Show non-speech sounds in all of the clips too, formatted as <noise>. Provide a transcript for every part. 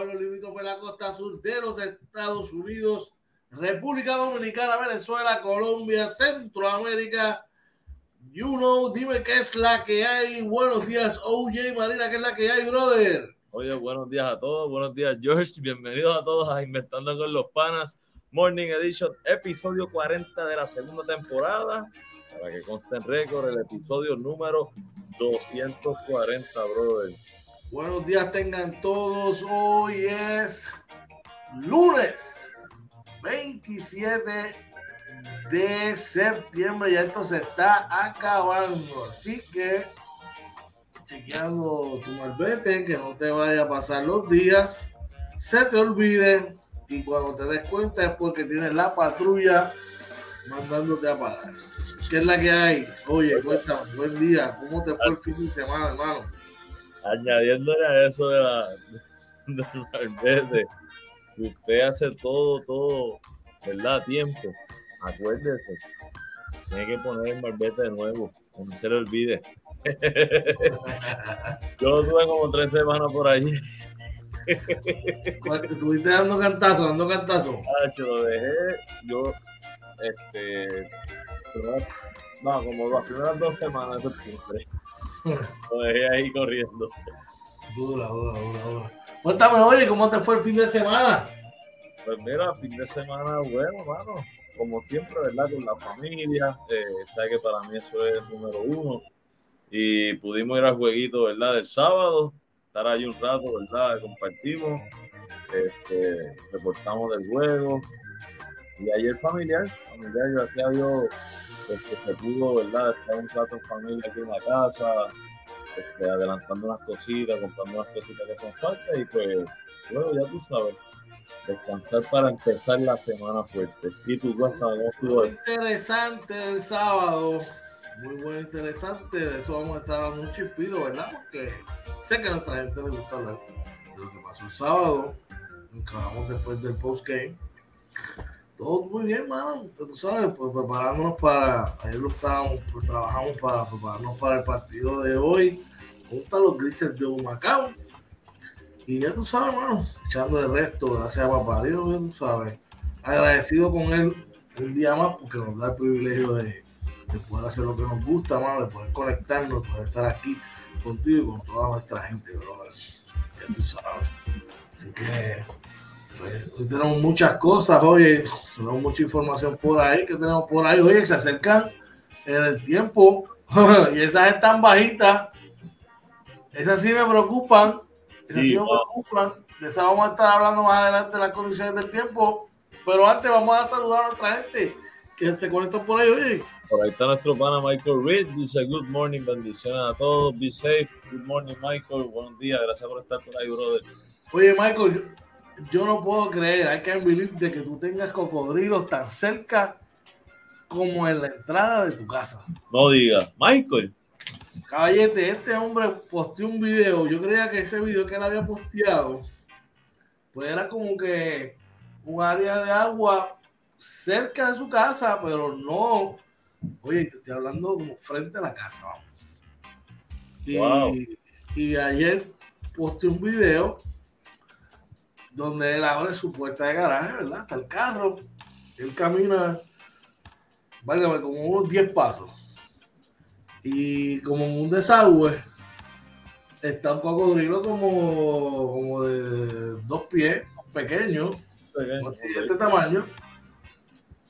pueblo limítrofe la costa sur de los Estados Unidos, República Dominicana, Venezuela, Colombia, Centroamérica. You know, dime qué es la que hay. Buenos días, OJ Marina, qué es la que hay, brother. Oye, buenos días a todos, buenos días, George. Bienvenidos a todos a Inventando con los Panas, Morning Edition, episodio 40 de la segunda temporada. Para que conste en récord, el episodio número 240, brother. Buenos días tengan todos. Hoy es lunes 27 de septiembre. Ya esto se está acabando. Así que chequeando tu malvete, que no te vaya a pasar los días, se te olvide y cuando te des cuenta es porque tienes la patrulla mandándote a parar. ¿Qué es la que hay? Oye, cuéntame, buen día. ¿Cómo te fue el fin de semana, hermano? Añadiéndole a eso de la del si usted hace todo, todo, ¿verdad? A tiempo, acuérdese, tiene que poner el malvete de nuevo, no se le olvide. <laughs> Yo tuve como tres semanas por allí. Estuviste dando cantazo, dando cantazo. Ah, yo lo dejé, yo, este, no, como las primeras dos semanas de septiembre. Lo dejé ahí corriendo. Dura, dura, dura, dura. Cuéntame, oye, ¿cómo te fue el fin de semana? Pues mira, fin de semana, bueno, mano. Como siempre, ¿verdad? Con la familia. Eh, sabes que para mí eso es número uno. Y pudimos ir al jueguito, ¿verdad? Del sábado. Estar ahí un rato, ¿verdad? Compartimos. Este, reportamos del juego. Y ayer familiar, familiar, gracias a Dios, que se pudo, ¿verdad? Estar un rato en familia aquí en la casa, este, adelantando unas cositas, comprando unas cositas que son falta y pues luego ya tú sabes, descansar para empezar la semana fuerte. Y. Muy interesante el sábado. Muy bueno, interesante. De eso vamos a estar dando un chispido, ¿verdad? Porque sé que a nuestra gente le gusta hablar de lo que pasó el sábado. Acabamos después del post-game todo muy bien, mano. Tú sabes, pues preparándonos para. Ayer lo estábamos, pues trabajamos para prepararnos para el partido de hoy. Junto a los grises de Humacao. Y ya tú sabes, mano, echando el resto, gracias a papá Dios, ya tú sabes. Agradecido con él un día más porque nos da el privilegio de, de poder hacer lo que nos gusta, mano, de poder conectarnos, de poder estar aquí contigo y con toda nuestra gente, brother. Ya tú sabes. Así que pues, tenemos muchas cosas, oye, tenemos mucha información por ahí, que tenemos por ahí, oye, se acercan en el tiempo <laughs> y esas están bajitas, esas sí me preocupan, esas sí, me preocupan, de esas vamos a estar hablando más adelante de las condiciones del tiempo, pero antes vamos a saludar a nuestra gente que se conecta por ahí, oye. Por ahí está nuestro pana Michael Reed, dice good morning, bendiciones a todos, be safe, good morning Michael, buenos días, gracias por estar por ahí, brother. Oye, Michael, yo no puedo creer, I can't believe de que tú tengas cocodrilos tan cerca como en la entrada de tu casa. No diga, Michael. Caballete, este hombre posteó un video, yo creía que ese video que él había posteado, pues era como que un área de agua cerca de su casa, pero no, oye, te estoy hablando como frente a la casa, vamos. Y, Wow. y ayer posteó un video donde él abre su puerta de garaje, ¿verdad? Hasta el carro. Él camina, válgame, como unos 10 pasos. Y como en un desagüe, está un cocodrilo como, como de dos pies, pequeño, así de este tamaño,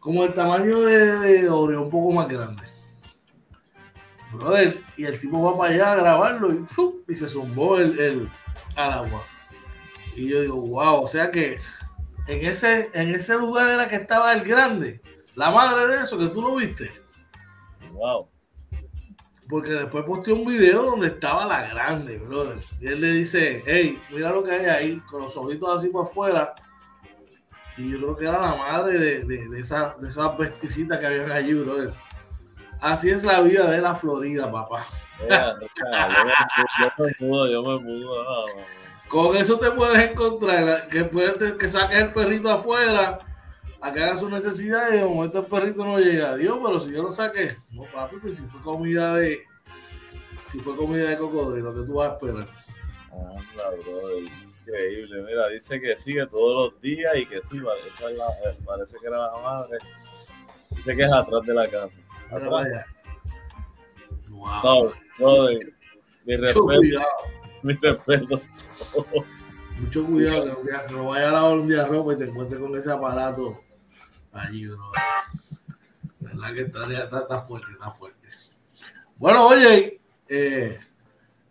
como el tamaño de, de Oreo, un poco más grande. Brother, y el tipo va para allá a grabarlo y, se zumbó el, el, al agua. Y yo digo, wow, o sea que en ese, en ese lugar era que estaba el grande, la madre de eso, que tú lo viste. Wow. Porque después posteó un video donde estaba la grande, brother. Y él le dice, hey, mira lo que hay ahí, con los ojitos así por afuera. Y yo creo que era la madre de, de, de, esa, de esas besticitas que habían allí, brother. Así es la vida de la Florida, papá. Yeah, yo, yo, me mudo, yo me mudo. Con eso te puedes encontrar, que, puedes, que saques el perrito afuera, a que haga sus necesidades y de momento el perrito no llega. Dios, pero si yo lo saqué, no papi, pues si fue comida de, si fue comida de cocodrilo, que tú vas a esperar. Anda, bro, increíble. Mira, dice que sigue todos los días y que sí, la, eh, parece que era la madre. Dice que es atrás de la casa. Atrás. Wow. No, no, mi respeto, cuidado. <laughs> mi respeto. Mucho cuidado, que no- vaya a lavar un día ropa y te encuentres con ese aparato allí, bro. ¿Verdad que está, está, está fuerte, está fuerte? Bueno, oye, eh,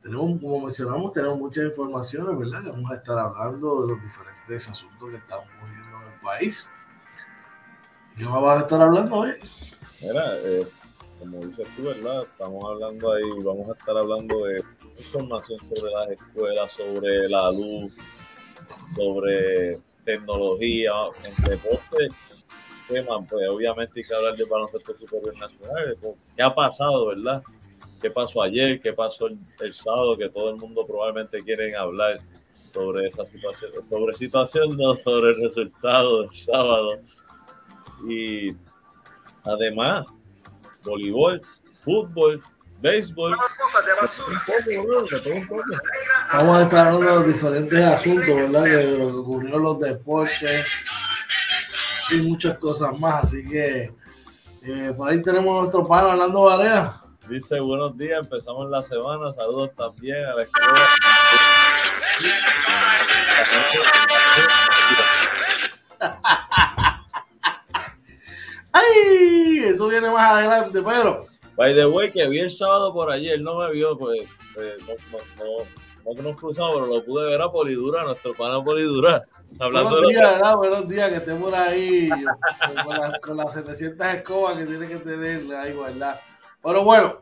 tenemos, como mencionamos, tenemos muchas informaciones, ¿verdad? Que vamos a estar hablando de los diferentes asuntos que están ocurriendo en el país. ¿Y qué más vas a estar hablando hoy? Mira, eh, como dices tú, ¿verdad? Estamos hablando ahí, vamos a estar hablando de información sobre las escuelas, sobre la luz, sobre tecnología, en deporte. Tema, pues obviamente hay que hablar de baloncesto superior nacional, qué ha pasado, ¿verdad? ¿Qué pasó ayer? ¿Qué pasó el, el sábado? Que todo el mundo probablemente quiere hablar sobre esa situación, sobre situación, no sobre el resultado del sábado. Y además, voleibol, fútbol, béisbol. Un poco, bro, de todo un poco. Vamos a estar hablando de los diferentes asuntos, ¿verdad? Que de lo que ocurrió en los deportes y muchas cosas más. Así que eh, por ahí tenemos a nuestro pana Orlando Varea. Dice buenos días, empezamos la semana. Saludos también a la escuela. <laughs> ¡Ay! Eso viene más adelante, pero By the way, que vi el sábado por ayer, no me vio, pues eh, no, no, no, no que nos cruzamos, pero lo pude ver a Polidura, nuestro pana Polidura. Hablando buenos de días, ¿verdad? Buenos días, que esté por ahí con, la- con las 700 escobas que tiene que tener ahí, ¿verdad? Pero bueno,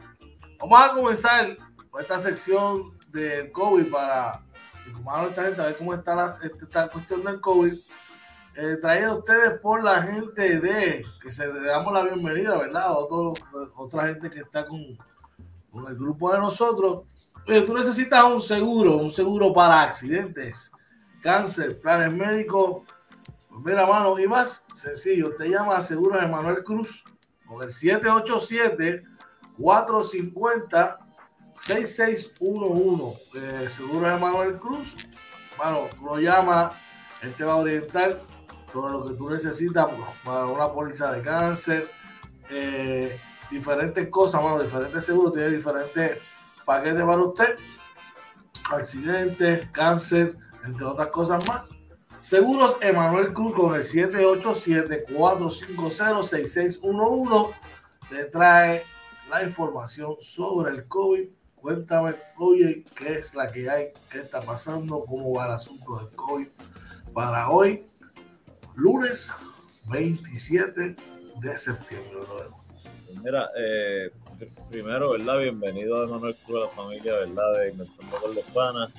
vamos a comenzar con esta sección del COVID para esta gente, a ver cómo está la este- esta cuestión del COVID. Eh, traído a ustedes por la gente de, que se le damos la bienvenida, ¿verdad? Otro, otra gente que está con, con el grupo de nosotros. Oye, tú necesitas un seguro, un seguro para accidentes, cáncer, planes médicos. Pues mira, mano, y más sencillo, te llama a Seguros Emanuel Cruz con el 787-450-6611. Eh, Seguros Emanuel Cruz, mano, lo llamas, él te va a orientar sobre lo que tú necesitas para una póliza de cáncer, eh, diferentes cosas, mano, diferentes seguros, tiene diferentes paquetes para usted, accidentes, cáncer, entre otras cosas más. Seguros Emanuel Cruz con el 787-450-6611 te trae la información sobre el COVID. Cuéntame, oye, qué es la que hay, qué está pasando, cómo va el asunto del COVID para hoy, lunes 27 de septiembre. Mira, eh, pr- primero, ¿verdad? Bienvenido a Manuel Cruz a la familia, ¿verdad? De Inventando con los Panas.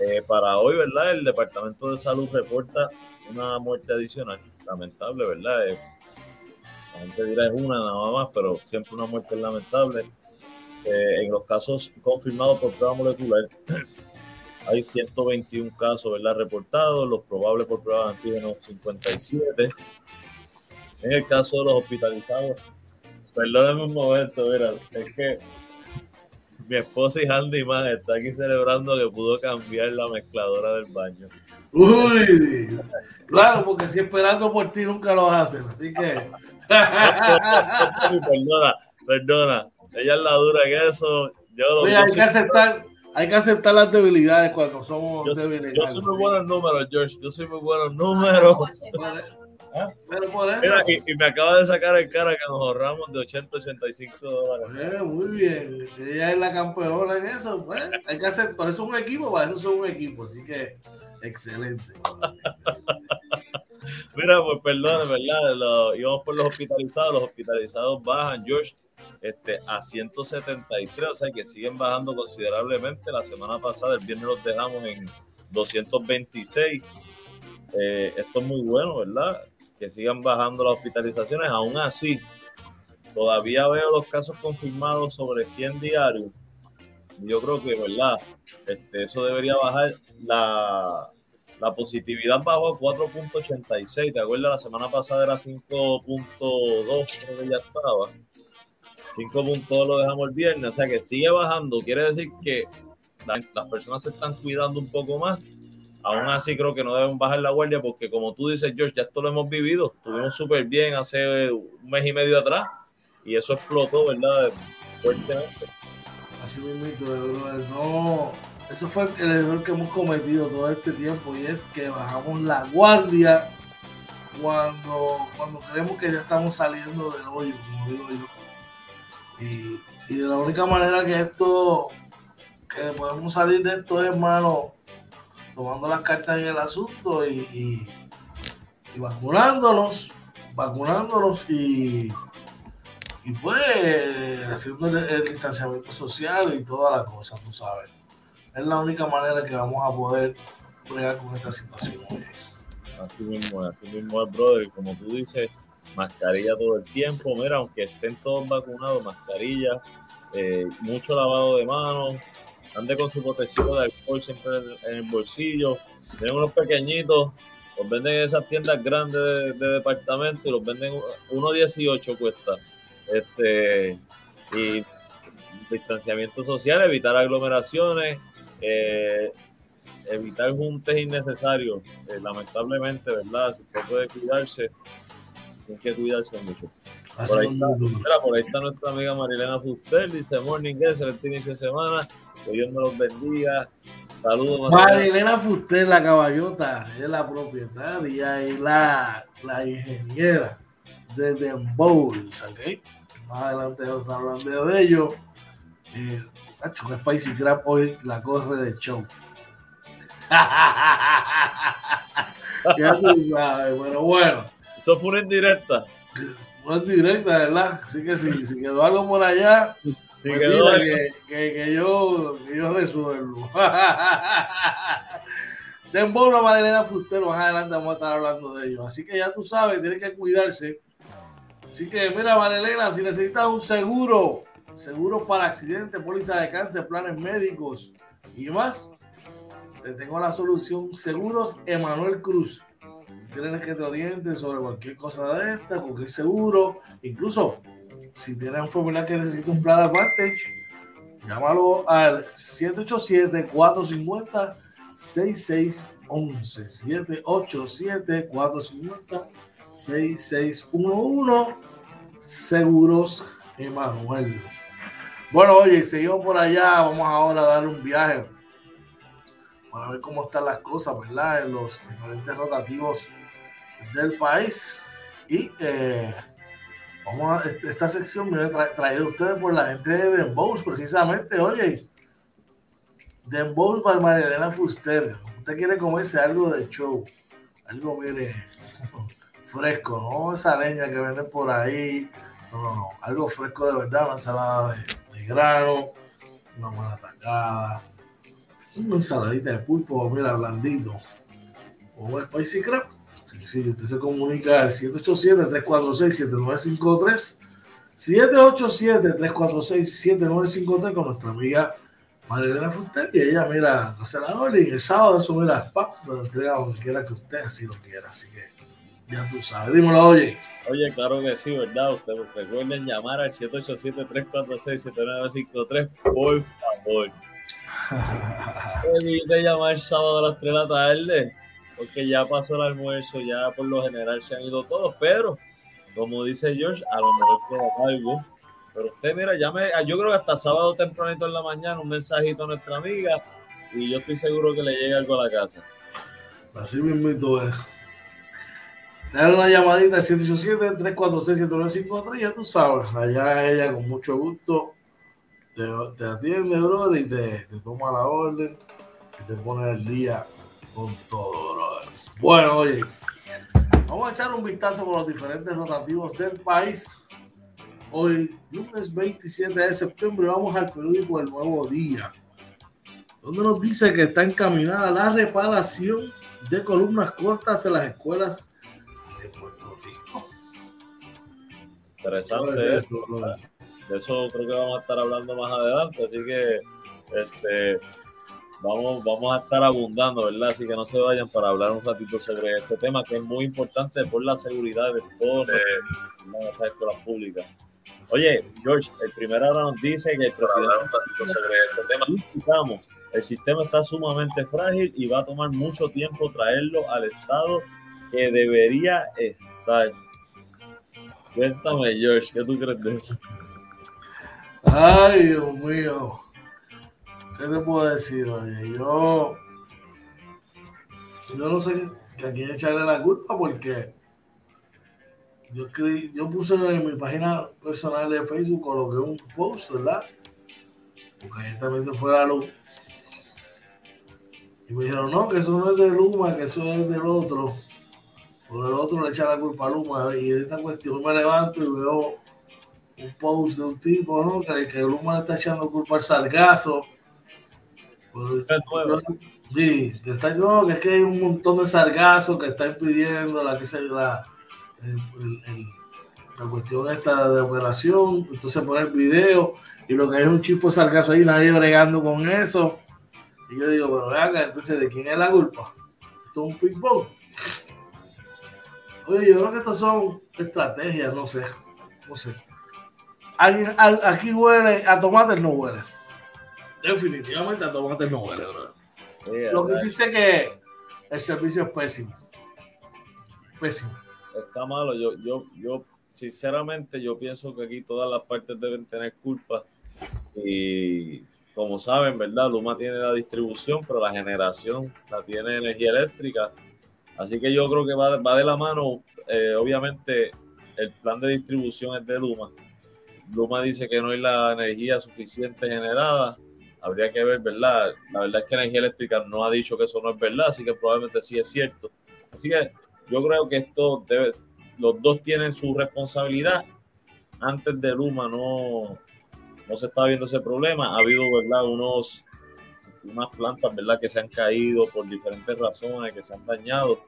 Eh, para hoy, ¿verdad? El Departamento de Salud reporta una muerte adicional, lamentable, ¿verdad? Eh, la gente dirá es una nada más, pero siempre una muerte lamentable. En los casos confirmados por prueba molecular, <clears throat> hay 121 casos, ¿verdad? Reportados, los probables por prueba de antígenos 57. En el caso de los hospitalizados, Perdóname un momento, mira, es que mi esposa y Handy Man está aquí celebrando que pudo cambiar la mezcladora del baño. Uy, claro, porque si esperando por ti nunca lo hacen, así que. <laughs> perdona, perdona. Ella es la dura que eso. Yo, lo- Oye, hay que aceptar, hay que aceptar las debilidades cuando somos yo, débiles. yo soy muy bueno en números, George. Yo soy muy bueno en números. ¿Ah? Pero por eso. Mira, y, y me acaba de sacar en cara que nos ahorramos de 80 85 dólares. Eh, muy bien, ella es la campeona en eso, pues, hay que hacer, por eso es un equipo, para eso son un equipo, así que <laughs> excelente. Mira, pues perdón, ¿verdad? Lo- íbamos por los hospitalizados, los hospitalizados bajan, George, este, a 173, o sea que siguen bajando considerablemente. La semana pasada, el viernes los dejamos en 226. Eh, esto es muy bueno, ¿verdad? Que sigan bajando las hospitalizaciones. Aún así, todavía veo los casos confirmados sobre 100 diarios. Yo creo que, ¿verdad? Este, eso debería bajar. La, la positividad bajó a 4.86. ¿Te acuerdas? La semana pasada era 5.2, creo que ya estaba. 5.2 lo dejamos el viernes. O sea que sigue bajando. Quiere decir que las personas se están cuidando un poco más, aún así creo que no deben bajar la guardia porque como tú dices, George, ya esto lo hemos vivido, estuvimos súper bien hace un mes y medio atrás y eso explotó, ¿verdad? Fuertemente. Así mismo, no, eso fue el error que hemos cometido todo este tiempo y es que bajamos la guardia cuando, cuando creemos que ya estamos saliendo del hoyo, como digo yo. Y, y de la única manera que esto, que podemos salir de esto es, hermano, tomando las cartas en el asunto y, y, vacunándonos, vacunándonos y, y pues haciendo el, distanciamiento social y toda la cosa, tú sabes. Es la única manera que vamos a poder bregar con esta situación. Así mismo así mismo es, brother. Como tú dices, mascarilla todo el tiempo. Mira, aunque estén todos vacunados, mascarilla, eh, mucho lavado de manos, ande con su protección de alcohol siempre en, el bolsillo. Tienen unos pequeñitos, los venden en esas tiendas grandes de, departamento y los venden 1.18 cuesta. Este, y distanciamiento social, evitar aglomeraciones, eh, evitar juntes innecesarios. Eh, lamentablemente, ¿verdad? Si usted puede cuidarse, tiene que cuidarse mucho. Por ahí, está, por ahí, está, nuestra amiga Marilena Fuster, dice Morning, excelente inicio de semana. Que Dios me los bendiga. Saludos, Marilena Fuster, la caballota, es la propietaria y la, la ingeniera de The Bowls, ¿ok? Más adelante vamos a hablando de ello. Eh, que Spicy Crab hoy la corre de show. <laughs> ya tú sabes, pero bueno. Eso fue una indirecta. Una indirecta, ¿verdad? Así que si, si quedó algo por allá, pues que, que, yo, que yo resuelvo. <laughs> Dembow a Marilena Fustero, más adelante vamos a estar hablando de ello. Así que ya tú sabes, tienes que cuidarse. Así que mira, Marilena, si necesitas un seguro, seguro para accidentes, póliza de cáncer, planes médicos y más, te tengo la solución. Seguros Emanuel Cruz. Tienes que te orienten sobre cualquier cosa de esta, cualquier seguro, incluso si tienes un que necesita un plan Advantage, llámalo al 787-450-6611. 787-450-6611. Seguros Emanuel. Bueno, oye, seguimos por allá. Vamos ahora a dar un viaje para ver cómo están las cosas, ¿verdad? En los diferentes rotativos del país. Y eh, Vamos a esta sección, me tra traído a ustedes por la gente de Dembows, precisamente. Oye, Dembows para Marilena Fuster. Usted quiere comerse algo de show, algo, mire, <laughs> fresco, no esa leña que venden por ahí. No, no, no, algo fresco de verdad, una ensalada de, grano, una buena tacada, una ensaladita de pulpo, mira, blandito, o un spicy crab Sí, usted se comunica al 787-346-7953. 787-346-7953 con nuestra amiga Marilena Fuster y ella, mira, hace la orden y el sábado eso, mira, pap, lo entrega donde quiera que usted así lo quiera. Así que ya tú sabes, dímelo, oye. Oye, claro que sí, ¿verdad? Ustedes recuerden llamar al 787-346-7953, por favor. <laughs> Evite llamar el sábado a las 3 de la tarde porque ya pasó el almuerzo, ya por lo general se han ido todos, pero como dice George, a lo mejor queda algo. Pero usted, mira, ya me, yo creo que hasta sábado tempranito en la mañana un mensajito a nuestra amiga y yo estoy seguro que le llegue algo a la casa. Así mismo es. Dale una llamadita al 787-346-7953, ya tú sabes, allá ella con mucho gusto te, te atiende, brother, y te, te toma la orden y te pone el día con todo, brother. Bueno, oye, vamos a echar un vistazo por los diferentes rotativos del país. Hoy, lunes 27 de septiembre, vamos al periódico El Nuevo Día, donde nos dice que está encaminada la reparación de columnas cortas en las escuelas de Puerto Rico. Interesante eso, de eso creo que vamos a estar hablando más adelante, así que este, vamos, vamos a estar abundando, ¿verdad? Así que no se vayan para hablar un ratito sobre ese tema que es muy importante por la seguridad de todas las escuelas públicas. Oye, George, el primer hora nos dice que el presidente sobre ese tema. El sistema está sumamente frágil y va a tomar mucho tiempo traerlo al estado que debería estar. Cuéntame, George, ¿qué tú crees de eso? Ay, Dios mío. ¿Qué te puedo decir? Oye, yo. Yo no sé a quién echarle la culpa porque yo, yo puse en mi página personal de Facebook, coloqué un post, ¿verdad? Porque ayer también se fue la luz. Y me dijeron, no, que eso no es de Luma, que eso es del otro. Por el otro le echa la culpa a Luma. Y esta cuestión me levanto y veo un post de un tipo, ¿no? Que, que Luma le está echando culpa al sargazo. sí, que está no, que es que hay un montón de sargazo que está impidiendo la que se la, la cuestión esta de operación. Entonces pone el video y lo que es un chipo de sargazo ahí, nadie bregando con eso. Y yo digo, pero vean, entonces, ¿de quién es la culpa? Esto es un ping-pong. Oye, yo creo que estas son estrategias, no sé. No sé. Alguien, aquí huele, a tomate no huele. Definitivamente a tomate no huele, Lo que sí sé que el servicio es pésimo. Pésimo. Está malo. Yo, yo, yo, sinceramente, yo pienso que aquí todas las partes deben tener culpa. Y como saben, ¿verdad? Luma tiene la distribución, pero la generación la tiene energía eléctrica. Así que yo creo que va, va de la mano, eh, obviamente, el plan de distribución es de Luma. Luma dice que no hay la energía suficiente generada. Habría que ver, ¿verdad? La verdad es que Energía Eléctrica no ha dicho que eso no es verdad, así que probablemente sí es cierto. Así que yo creo que esto debe, los dos tienen su responsabilidad. Antes de Luma no, no se está viendo ese problema. Ha habido, ¿verdad? Unos, unas plantas, ¿verdad? Que se han caído por diferentes razones, que se han dañado.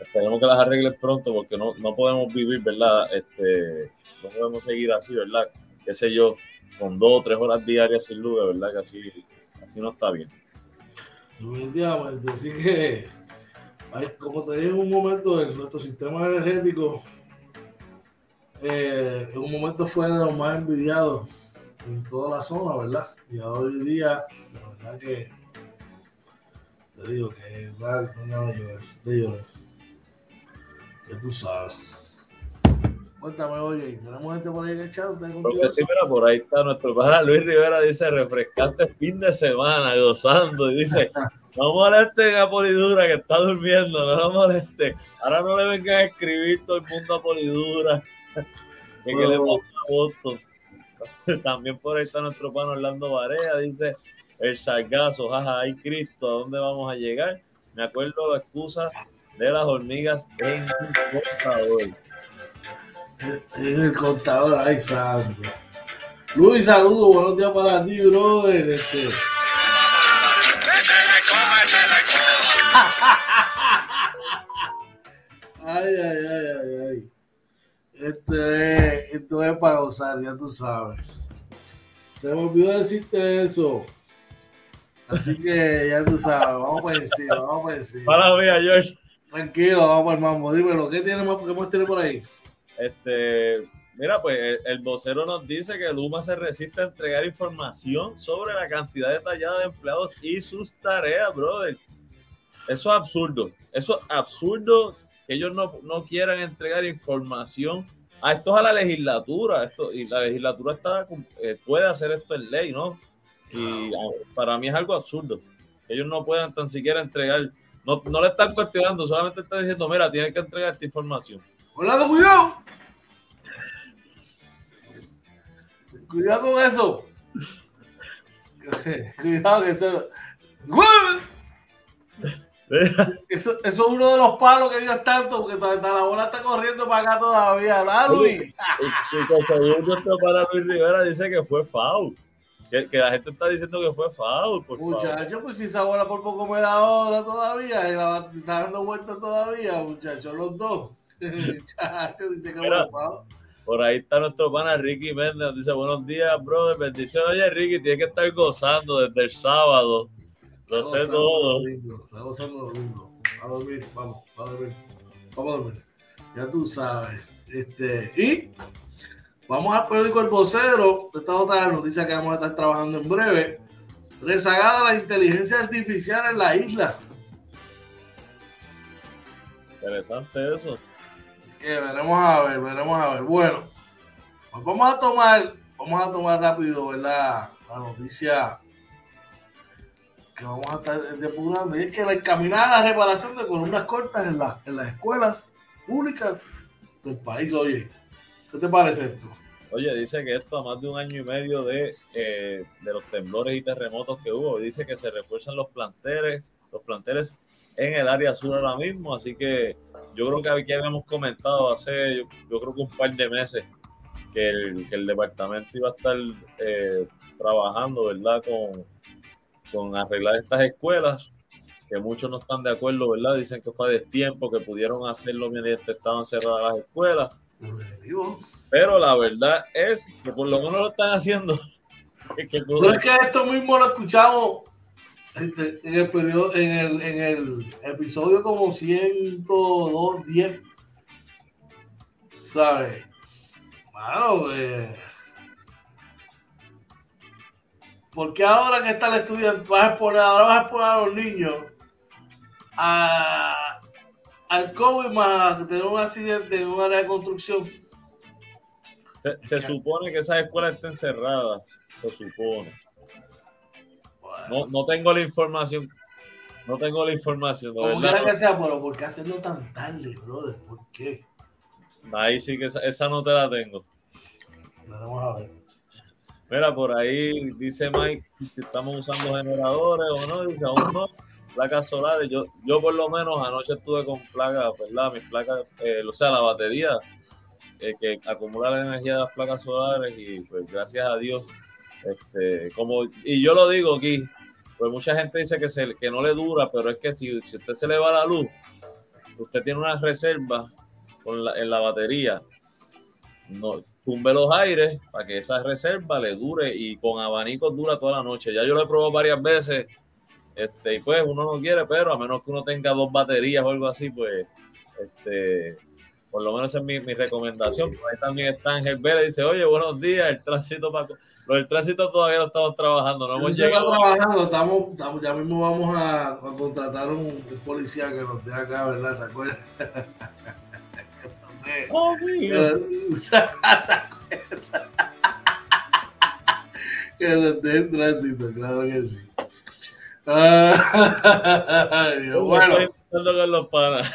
Esperemos que las arreglen pronto porque no, no podemos vivir, ¿verdad? Este, no podemos seguir así, ¿verdad? Qué sé yo, con dos o tres horas diarias sin luz, verdad que así, así no está bien. Así que, como te dije en un momento, nuestro sistema energético eh, en un momento fue de los más envidiados en toda la zona, ¿verdad? Y hoy día, verdad que te digo que no es nada de llorar, de llorar. Que tú sabes. Cuéntame, oye, ¿tenemos gente por ahí en el chat? Porque sí, mira, por ahí está nuestro padre Luis Rivera, dice, refrescante fin de semana, gozando, y dice, <laughs> no molesten a Polidura que está durmiendo, no lo molesten. Ahora no le vengan a escribir todo el mundo a Polidura, <laughs> que, que le pasa voto. <laughs> También por ahí está nuestro pan Orlando Varea, dice el sargazo, jaja, ay Cristo, ¿a dónde vamos a llegar? Me acuerdo la excusa de las hormigas en el contador. En el contador, ay santo. Luis, saludos, buenos días para ti, brother. Este. Ay, ay, ay, ay, ay. Este, esto es para gozar, ya tú sabes. Se me olvidó decirte eso. Así que ya tú sabes, vamos por encima, vamos por encima. Para ver, George. Tranquilo, vamos por mambo. Dímelo, ¿qué tiene más, qué más tiene por ahí? Este, mira, pues el, el, vocero nos dice que Luma se resiste a entregar información sobre la cantidad detallada de empleados y sus tareas, brother. Eso es absurdo. Eso es absurdo que ellos no, no quieran entregar información. a esto es a la legislatura, esto, y la legislatura está, eh, puede hacer esto en ley, ¿no? Y para mí es algo absurdo. Ellos no puedan tan siquiera entregar, no, no le están cuestionando, solamente están diciendo, mira, tienen que entregar esta información. Hola, cuidado. Cuidado con eso. <laughs> cuidado que eso. <laughs> Eso, eso, es uno de los palos que Dios tanto, porque la bola está corriendo para acá todavía, ¿verdad, Luis? Y según nuestro para Luis Rivera dice que fue foul. Que, que, la gente está diciendo que fue foul. Muchacho, pues si esa bola por poco me da hora todavía y la está dando vuelta todavía, muchachos, los dos. <laughs> muchachos, dice que fue foul. Por ahí está nuestro pana Ricky Méndez, dice buenos días, brother, bendiciones. Oye, Ricky, tienes que estar gozando desde el sábado lo sé todo. Está gozando lindo. Va a dormir, vamos, va a dormir. Vamos a dormir. Ya tú sabes. Este, y Vamos al periódico El Vocero. Esta otra noticia que vamos a estar trabajando en breve. Rezagada la inteligencia artificial en la isla. Interesante eso. Que veremos a ver, veremos a ver. Bueno, pues vamos a tomar, vamos a tomar rápido, ¿verdad? La noticia que vamos a estar depurando. Y es que la encaminada la reparación de columnas cortas en, en las escuelas públicas del país. Oye, ¿qué te parece esto? Oye, dice que esto a más de un año y medio de, eh, de los temblores y terremotos que hubo, dice que se refuerzan los planteles, los planteles en el área sur ahora mismo, así que yo creo que aquí habíamos comentado hace, yo, creo que un par de meses, que el, que el departamento iba a estar eh, trabajando, ¿verdad?, con, con arreglar estas escuelas, que muchos no están de acuerdo, ¿verdad? Dicen que fue de tiempo, que pudieron hacerlo mientras estaban cerradas las escuelas. Pero la verdad es que por lo menos lo están haciendo. <laughs> que no es que esto mismo lo escuchamos este, en el periodo, en el, en el episodio como 102, 10. ¿Sabes? Claro, eh, porque ahora que está el estudiante, vas a exponer, ahora vas a exponer a los niños a, al COVID más tener un accidente en un área de construcción? Se, supone que esas escuelas estén cerradas, se supone. No, no tengo la información. No tengo la información. Como quiera que sea, pero ¿por qué hacerlo tan tarde, brother? ¿Por qué? Ahí sí que esa, no te la tengo. Vamos a ver. Mira, por ahí dice Mike si estamos usando generadores o no. Dice, aún no. Placas solares. Yo, yo por lo menos anoche estuve con placas, ¿verdad? Mis placas, eh, o sea, la batería eh, que acumula la energía de las placas solares y pues gracias a Dios, este, como, y yo lo digo aquí, pues mucha gente dice que, se, que no le dura, pero es que si, si usted se le va la luz, usted tiene una reserva con la, en la batería, no, tumbe los aires para que esa reserva le dure y con abanicos dura toda la noche. Ya yo lo he probado varias veces este, y pues uno no quiere, pero a menos que uno tenga dos baterías o algo así, pues este, por lo menos es mi, mi recomendación. Ahí también está Ángel Vélez, dice, oye, buenos días, el tránsito para... Lo del tránsito todavía lo estamos trabajando, no hemos llegado. trabajando, estamos, ya mismo vamos a, contratar un, un, policía que nos dé acá, ¿verdad? ¿Te acuerdas? <laughs> oh, mío. que nos dé el tránsito, claro que sí. <laughs> Ay, bueno. Los panas.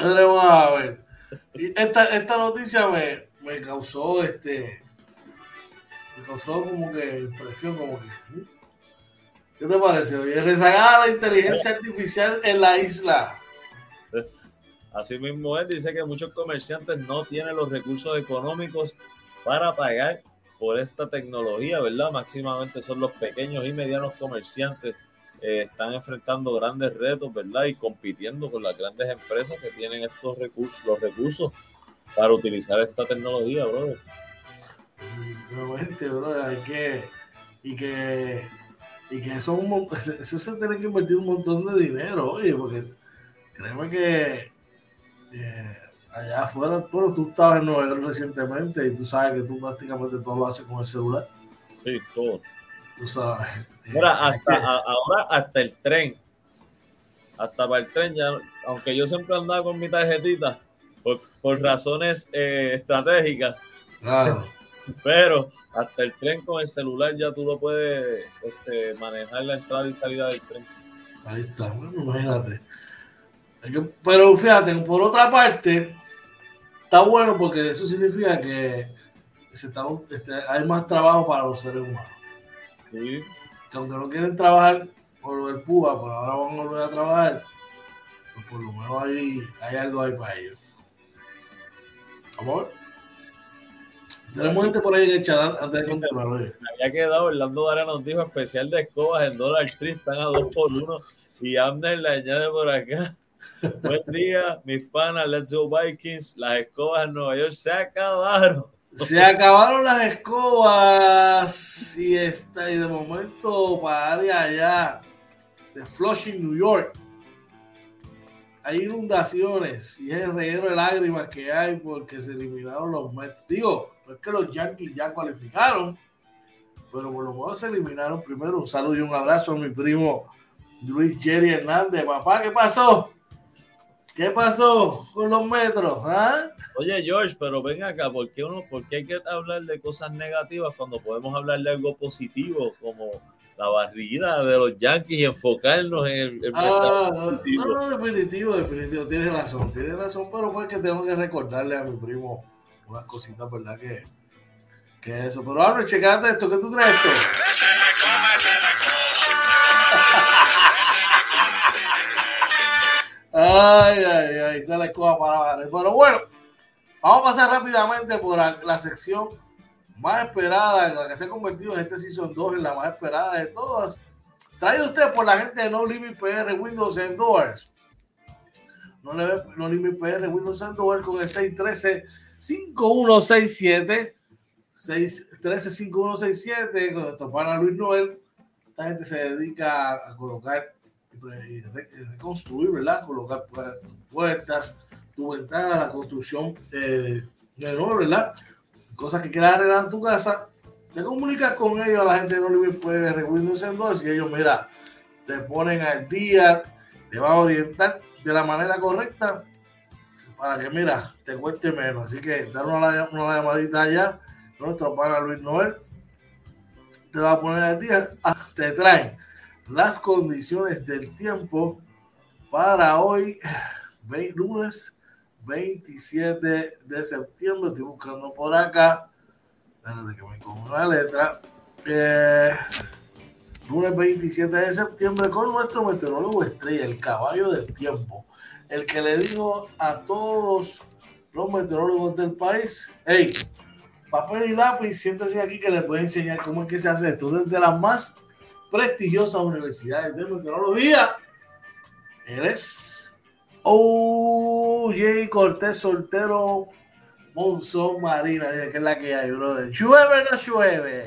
Vamos a ver esta, esta noticia me, me causó este me causó como que impresión como que ¿eh? ¿qué te pareció? Y rezagada la inteligencia artificial en la isla así mismo es, dice que muchos comerciantes no tienen los recursos económicos para pagar por esta tecnología, ¿verdad? Máximamente son los pequeños y medianos comerciantes eh, están enfrentando grandes retos, ¿verdad? Y compitiendo con las grandes empresas que tienen estos recursos, los recursos para utilizar esta tecnología, brother. Nuevamente, brother, hay que, y que, y que eso, eso se tiene que invertir un montón de dinero, oye, porque créeme que eh, allá afuera, bueno, tú estabas en Nueva York recientemente y tú sabes que tú prácticamente todo lo haces con el celular. Sí, todo. Tú sabes. Ahora, <laughs> hasta, ahora hasta el tren. Hasta para el tren, ya, aunque yo siempre andaba con mi tarjetita, por, por razones eh, estratégicas. Claro. <laughs> Pero hasta el tren con el celular ya tú lo puedes este, manejar la entrada y salida del tren. Ahí está, bueno, imagínate. Pero fíjate, por otra parte, está bueno porque eso significa que se está, este, hay más trabajo para los seres humanos. Sí que aunque no quieren trabajar por el PUA, por ahora van a volver a trabajar, pues por lo menos hay, hay algo ahí para ellos. Vamos a ver. Tenemos gente por ahí en el chat antes de continuar. Me había quedado, Orlando Vara nos dijo especial de escobas en dólar tree, están a dos por uno y Amner le añade por acá. <laughs> Buen día, mis panas, Let's Go Vikings. Las escobas en Nueva York se acabaron. Se acabaron las escobas y, está, y de momento para área allá de Flushing, New York. hay inundaciones y es el reguero de lágrimas que hay porque se eliminaron los Mets. Digo, no es que los Yankees ya cualificaron, pero por lo menos se eliminaron primero. Un saludo y un abrazo a mi primo Luis Jerry Hernández. Papá, ¿qué pasó? ¿Qué pasó con los metros? ¿Ah? Oye, George, pero ven acá, ¿por qué, uno, ¿por qué hay que hablar de cosas negativas cuando podemos hablar de algo positivo como la barrida de los Yankees y enfocarnos en el, ah, no, no, definitivo, definitivo, tienes razón, tienes razón, pero fue que tengo que recordarle a mi primo unas cositas, ¿verdad? Que, que eso. Pero abre, checate esto, ¿qué tú crees esto? Ay, ay, ay, se la escoba para bajar. Pero bueno, vamos a pasar rápidamente por la, sección más esperada, la que se ha convertido en este Season 2 en la más esperada de todas. Traído usted por la gente de No Limit PR Windows and. No, no Limit PR Windows and con el 613 5167 613 5167 con nuestro pana Luis Noel. Esta gente se dedica a colocar reconstruir, ¿verdad? Colocar puertas, tu ventana, la construcción eh, de ¿verdad? Cosas que quieras arreglar en tu casa, te comunicas con ellos, a la gente no le puede Windows Endorse y ellos, mira, te ponen al día, te va a orientar de la manera correcta para que, mira, te cueste menos. Así que dar una, una llamadita allá, nuestro pana Luis Noel, te va a poner al día, ah, te traen las condiciones del tiempo para hoy, lunes 27 de septiembre. Estoy buscando por acá. Espérate que me pongo una letra. Eh, lunes 27 de septiembre con nuestro meteorólogo estrella, el caballo del tiempo. El que le digo a todos los meteorólogos del país, hey, papel y lápiz, siéntese aquí que les voy a enseñar cómo es que se hace esto. Desde las más prestigiosas universidades de meteorología. Él es OJ Cortés Soltero Monzón Marina. Que es la que hay, brother. ¿Llueve o no llueve?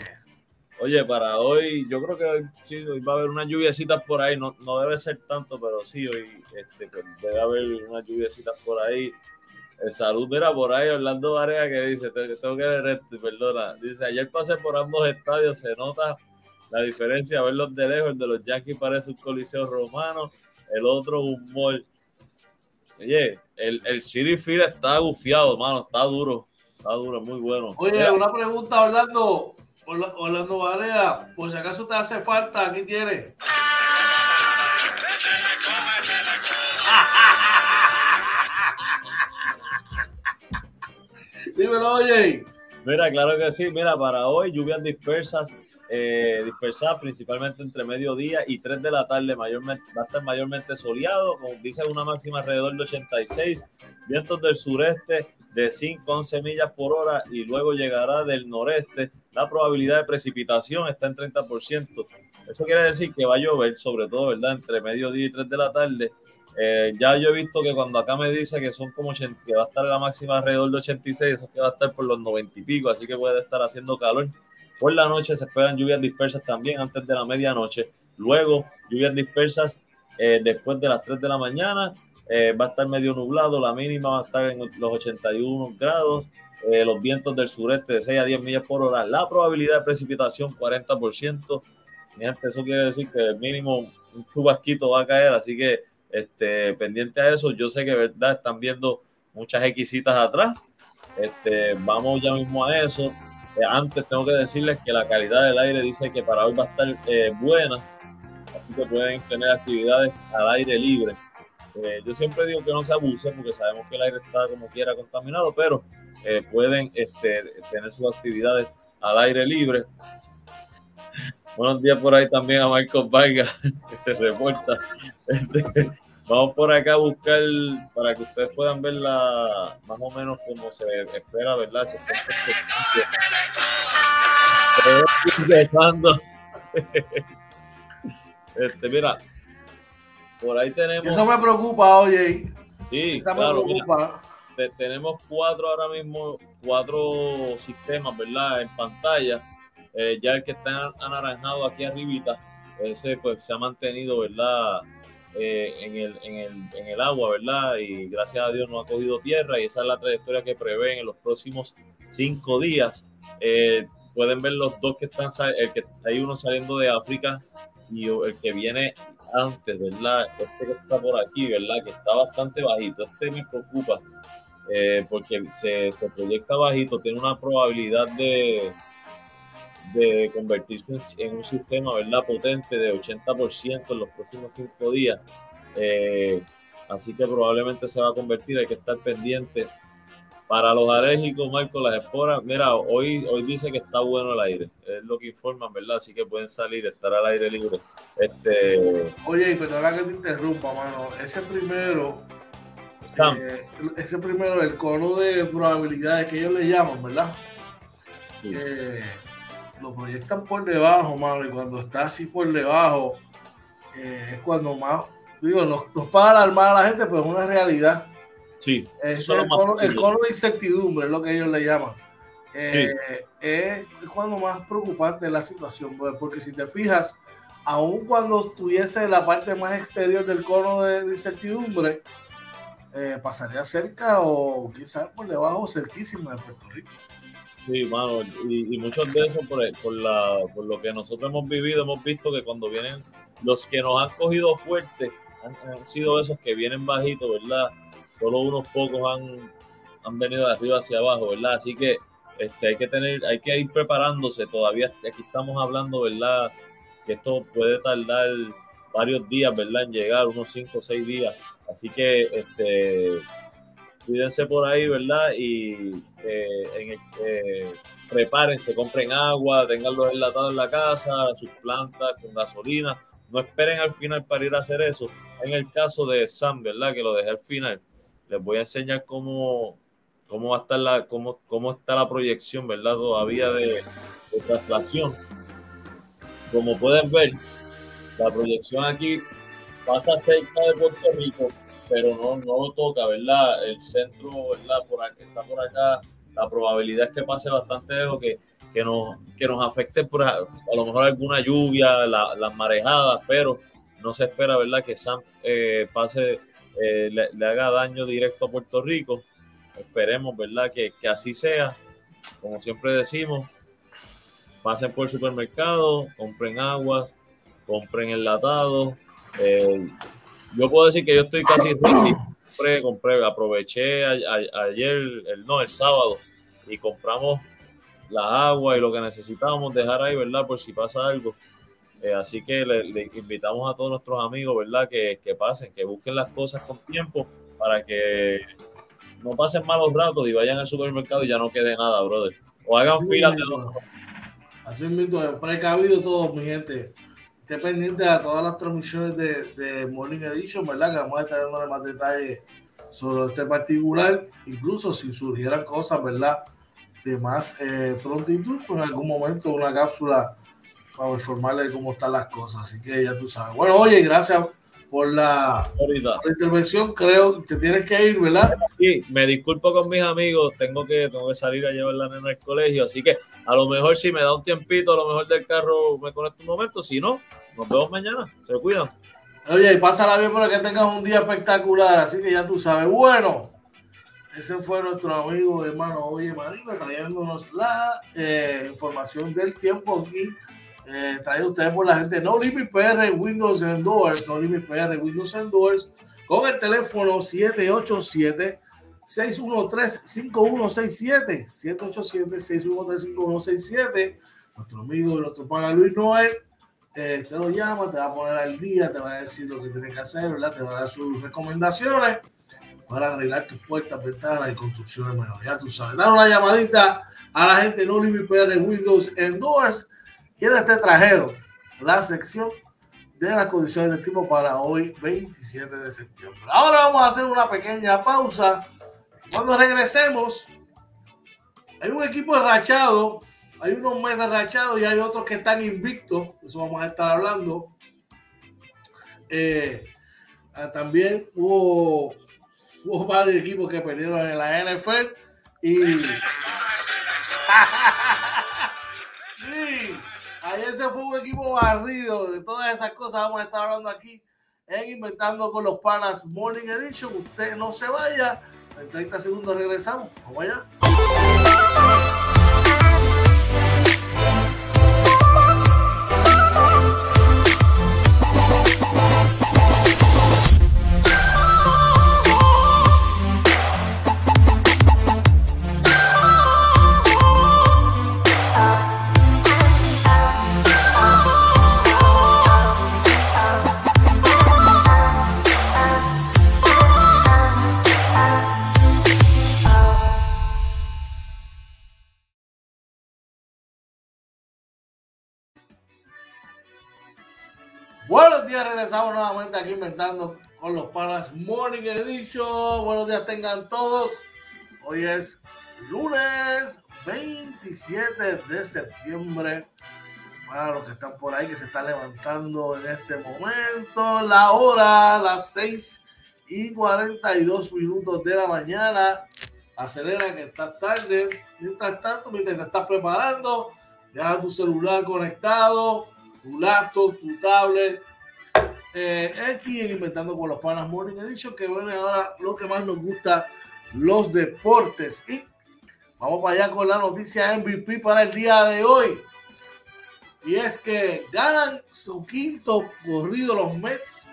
Oye, para hoy, yo creo que hoy, sí, hoy va a haber unas lluviecitas por ahí. No, no debe ser tanto, pero sí, hoy este, pues, debe haber unas lluviecitas por ahí. El salud, mira, por ahí Orlando Varea que dice, tengo que ver esto, perdona. Dice, ayer pasé por ambos estadios, se nota la diferencia, verlos de lejos, el de los Yankees parece un coliseo romano, el otro un mall. Oye, el, el City Field está gufiado, mano, está duro, está duro, muy bueno. Oye, una pregunta, Orlando, Orlando Varea, por si acaso te hace falta, aquí tiene. <laughs> Dímelo, oye. Mira, claro que sí. Mira, para hoy lluvias dispersas eh, dispersada principalmente entre mediodía y 3 de la tarde, mayormente, va a estar mayormente soleado, como dice una máxima alrededor de 86, vientos del sureste de 5 11 millas por hora y luego llegará del noreste. La probabilidad de precipitación está en 30%. Eso quiere decir que va a llover, sobre todo, ¿verdad? Entre mediodía y 3 de la tarde. Eh, ya yo he visto que cuando acá me dice que son como que va a estar la máxima alrededor de 86, eso que va a estar por los 90 y pico, así que puede estar haciendo calor. Por la noche se esperan lluvias dispersas también antes de la medianoche. Luego, lluvias dispersas eh, después de las 3 de la mañana. Eh, va a estar medio nublado, la mínima va a estar en los 81 grados. Eh, los vientos del sureste de 6 a 10 millas por hora. La probabilidad de precipitación 40%. eso quiere decir que el mínimo un chubasquito va a caer, así que este, pendiente a eso. Yo sé que verdad están viendo muchas exquisitas atrás. Este, vamos ya mismo a eso. Eh, antes tengo que decirles que la calidad del aire dice que para hoy va a estar eh, buena, así que pueden tener actividades al aire libre. Eh, yo siempre digo que no se abuse porque sabemos que el aire está como quiera contaminado, pero pueden este, tener sus actividades al aire libre. <laughs> Buenos días por ahí también a Michael Vargas, <laughs> que se reporta. <laughs> Este, Vamos por acá a buscar para que ustedes puedan ver la, más o menos como se espera, ¿verdad? Se <laughs> este, mira, por ahí tenemos. Eso me preocupa, oye. Sí, claro, tenemos cuatro ahora mismo, cuatro sistemas, ¿verdad? En pantalla. Eh, ya el que está anaranjado aquí arribita, ese pues se ha mantenido, ¿verdad? Eh, en, el, en, el, en, el, agua, ¿verdad? Y gracias a Dios no ha cogido tierra y esa es la trayectoria que prevén en los próximos cinco días. Eh, pueden ver los dos que están, el que hay uno saliendo de África y el que viene antes, ¿verdad? Este que está por aquí, ¿verdad? Que está bastante bajito. Este me preocupa eh, porque se, se, proyecta bajito, tiene una probabilidad de, de convertirse en, un sistema, ¿verdad? Potente de 80% en los próximos cinco días. Eh, así que probablemente se va a convertir, hay que estar pendiente para los alérgicos, Marco, las esporas, mira, hoy, hoy dice que está bueno el aire, es lo que informan, ¿verdad? Así que pueden salir, estar al aire libre. Este... Oye, pero ahora que te interrumpa, mano, ese primero, eh, ese primero, el cono de probabilidades que ellos le llaman, ¿verdad? Eh, lo proyectan por debajo, mano, y cuando está así por debajo, eh, es cuando más, digo, nos, nos para alarmar a la gente, pero es una realidad Sí, es el, cono, de incertidumbre es lo que ellos le llaman. Eh, es cuando más preocupante es la situación, pues, porque si te fijas, aun cuando estuviese la parte más exterior del cono de, incertidumbre, eh, pasaría cerca o quizás por debajo, cerquísimo de Puerto Rico. Sí, mano, y, muchos de esos, por, por, la, por lo que nosotros hemos vivido, hemos visto que cuando vienen los que nos han cogido fuerte, han, sido esos que vienen bajitos, ¿verdad? solo unos pocos han, han venido de arriba hacia abajo, ¿verdad? Así que este, hay que tener, hay que ir preparándose. Todavía aquí estamos hablando, ¿verdad? Que esto puede tardar varios días, ¿verdad? En llegar, unos 5 o 6 días. Así que este, cuídense por ahí, ¿verdad? Y eh, en eh, prepárense, compren agua, tenganlo enlatado en la casa, sus plantas con gasolina. No esperen al final para ir a hacer eso. En el caso de Sam, ¿verdad? Que lo dejé al final les voy a enseñar cómo, cómo va a estar la, cómo, cómo está la proyección, ¿verdad? Todavía de, traslación. Como pueden ver, la proyección aquí pasa cerca de Puerto Rico, pero no, no toca, ¿verdad? El centro, ¿verdad? Por aquí, está por acá. La probabilidad es que pase bastante lejos, que, que, nos, que nos afecte por a, lo mejor alguna lluvia, las marejadas, pero no se espera, ¿verdad? Que Sam eh, pase eh, le, haga daño directo a Puerto Rico. Esperemos, ¿verdad? Que, así sea. Como siempre decimos, pasen por el supermercado, compren agua, compren enlatados. Eh, yo puedo decir que yo estoy casi compré, compré, aproveché ayer, el, no, el sábado, y compramos la agua y lo que necesitábamos dejar ahí, ¿verdad? Por si pasa algo. Eh, así que le, invitamos a todos nuestros amigos, ¿verdad? Que, que, pasen, que busquen las cosas con tiempo para que no pasen malos ratos y vayan al supermercado y ya no quede nada, brother. O hagan filas de dos. Así mismo, precavido todos, mi gente. Esté pendiente a todas las transmisiones de, de Morning Edition, ¿verdad? Que vamos a estar dándole más detalles sobre este particular. Incluso si surgieran cosas, ¿verdad? De más eh, prontitud, pues en algún momento una cápsula para informarle de cómo están las cosas. Así que ya tú sabes. Bueno, oye, gracias por la, intervención. Creo que tienes que ir, ¿verdad? Sí, me disculpo con mis amigos. Tengo que, tengo que salir a llevar la nena al colegio. Así que a lo mejor si me da un tiempito, a lo mejor del carro me conecto un momento. Si no, nos vemos mañana. Se cuidan. Oye, y pásala bien para que tengas un día espectacular. Así que ya tú sabes. Bueno. Ese fue nuestro amigo hermano Oye Marina trayéndonos la eh, información del tiempo aquí eh, traído ustedes por la gente No Limit PR Windows and Doors, No Limit PR Windows and Doors, con el teléfono 787 613-5167, 787-613-5167. Nuestro amigo, nuestro pana Luis Noel, eh, te lo llama, te va a poner al día, te va a decir lo que tienes que hacer, ¿verdad? Te va a dar sus recomendaciones para arreglar tus puertas, ventanas y construcciones menores. Ya tú sabes, dar una llamadita a la gente No Limit PR Windows and Doors ¿Quiénes te trajeron la sección de las condiciones del tipo para hoy, 27 de septiembre? Ahora vamos a hacer una pequeña pausa. Cuando regresemos, hay un equipo rachado, hay unos meses rachados y hay otros que están invictos. Eso vamos a estar hablando. Eh, ah, también hubo, hubo varios equipos que perdieron en la NFL y. <laughs> sí. Ayer se fue un equipo barrido de todas esas cosas. Vamos a estar hablando aquí en Inventando con los Panas Morning Edition. Usted no se vaya. En 30 segundos regresamos. Vamos allá. Días, regresamos nuevamente aquí inventando con los panas Morning Edition. Buenos días tengan todos. Hoy es lunes 27 de septiembre. Para los que están por ahí, que se están levantando en este momento, la hora, las 6 y 42 minutos de la mañana. Acelera que está tarde. Mientras tanto, mientras te estás preparando, deja tu celular conectado tu laptop, tu tablet, eh, aquí en Inventando con los Panas Morning Edition, que bueno, ahora lo que más nos gusta, los deportes. Y vamos para allá con la noticia MVP para el día de hoy. Y es que ganan su quinto corrido los Mets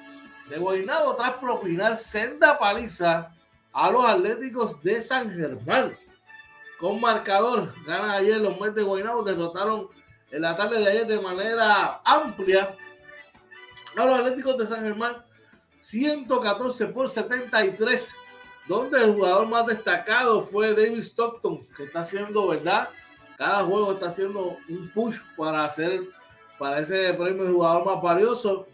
de Guaynabo tras propinar senda paliza a los Atléticos de San Germán. Con marcador, ganan ayer los Mets de Guaynabo, derrotaron en la tarde de ayer de manera amplia a los Atléticos de San Germán 114 por 73 donde el jugador más destacado fue David Stockton que está haciendo verdad cada juego está haciendo un push para hacer para ese premio de jugador más valioso.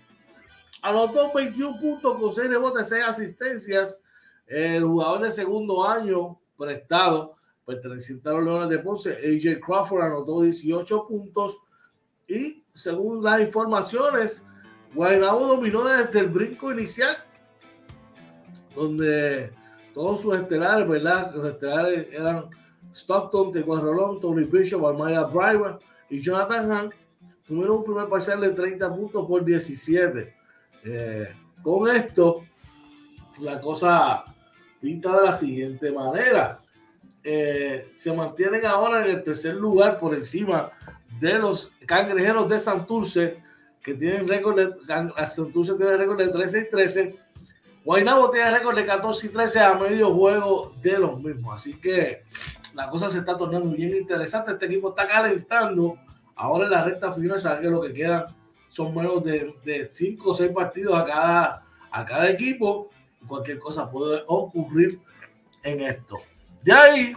Anotó 21 puntos con 6 rebotes 6 asistencias. El jugador de segundo año prestado perteneciente a los Leones de Ponce, AJ Crawford anotó 18 puntos. Y según las informaciones, Guaynabo dominó desde el brinco inicial, donde todos sus estelares, ¿verdad? Los estelares eran Stockton, Teguas Rolón, Tony Bishop, Armaya Briber y Jonathan Hahn. Tuvieron un primer parcial de 30 puntos por 17. Eh, con esto, la cosa pinta de la siguiente manera. Eh, se mantienen ahora en el tercer lugar por encima de los cangrejeros de Santurce, que tienen récord de, Santurce tiene récord de 13 y 13. Guaynabo tiene récord de 14 y 13 a medio juego de los mismos. Así que la cosa se está tornando bien interesante. Este equipo está calentando. Ahora en la recta final, sabe que lo que quedan son menos de 5 o 6 partidos a cada, a cada equipo. Cualquier cosa puede ocurrir en esto. De ahí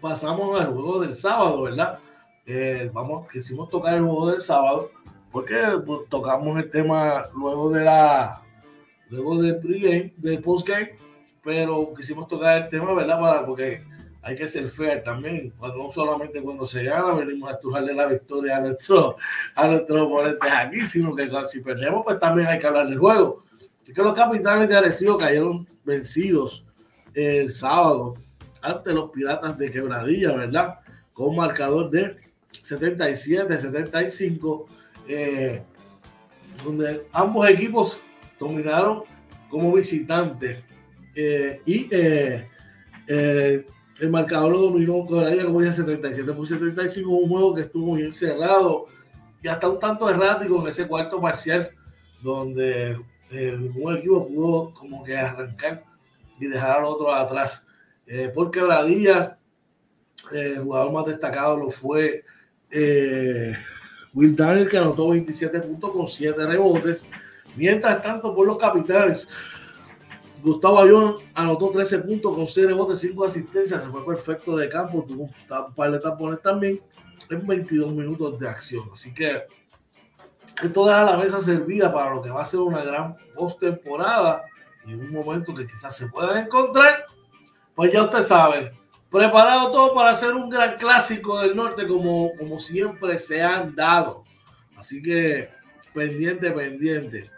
pasamos al juego del sábado, ¿verdad? Eh, vamos, quisimos tocar el juego del sábado porque pues, tocamos el tema luego de la luego del pregame, del postgame, pero quisimos tocar el tema, ¿verdad? Para, porque hay que ser fair también. Cuando, no solamente cuando se gana venimos a estrujarle la victoria a, nuestro, a nuestros oponentes aquí, sino que si perdemos, pues también hay que hablar del juego. Así que los capitanes de Arecibo cayeron vencidos el sábado ante los Piratas de Quebradilla, ¿verdad? Con marcador de 77-75, eh, donde ambos equipos dominaron como visitantes. Eh, y eh, el marcador lo dominó Quebradilla, como dije, 77 por 75, un juego que estuvo muy encerrado y hasta un tanto errático en ese cuarto parcial, donde ningún equipo pudo como que arrancar y dejar al otro atrás. Eh, por quebradillas, eh, el jugador más destacado lo fue eh, Will Daniel, que anotó 27 puntos con 7 rebotes. Mientras tanto, por los capitales, Gustavo Ayón anotó 13 puntos con 6 rebotes, 5 asistencias. Se fue perfecto de campo, tuvo un par de tapones también en 22 minutos de acción. Así que esto deja la mesa servida para lo que va a ser una gran postemporada y un momento que quizás se puedan encontrar, pues ya usted sabe, preparado todo para hacer un gran clásico del norte como, como siempre se han dado. Así que pendiente, pendiente.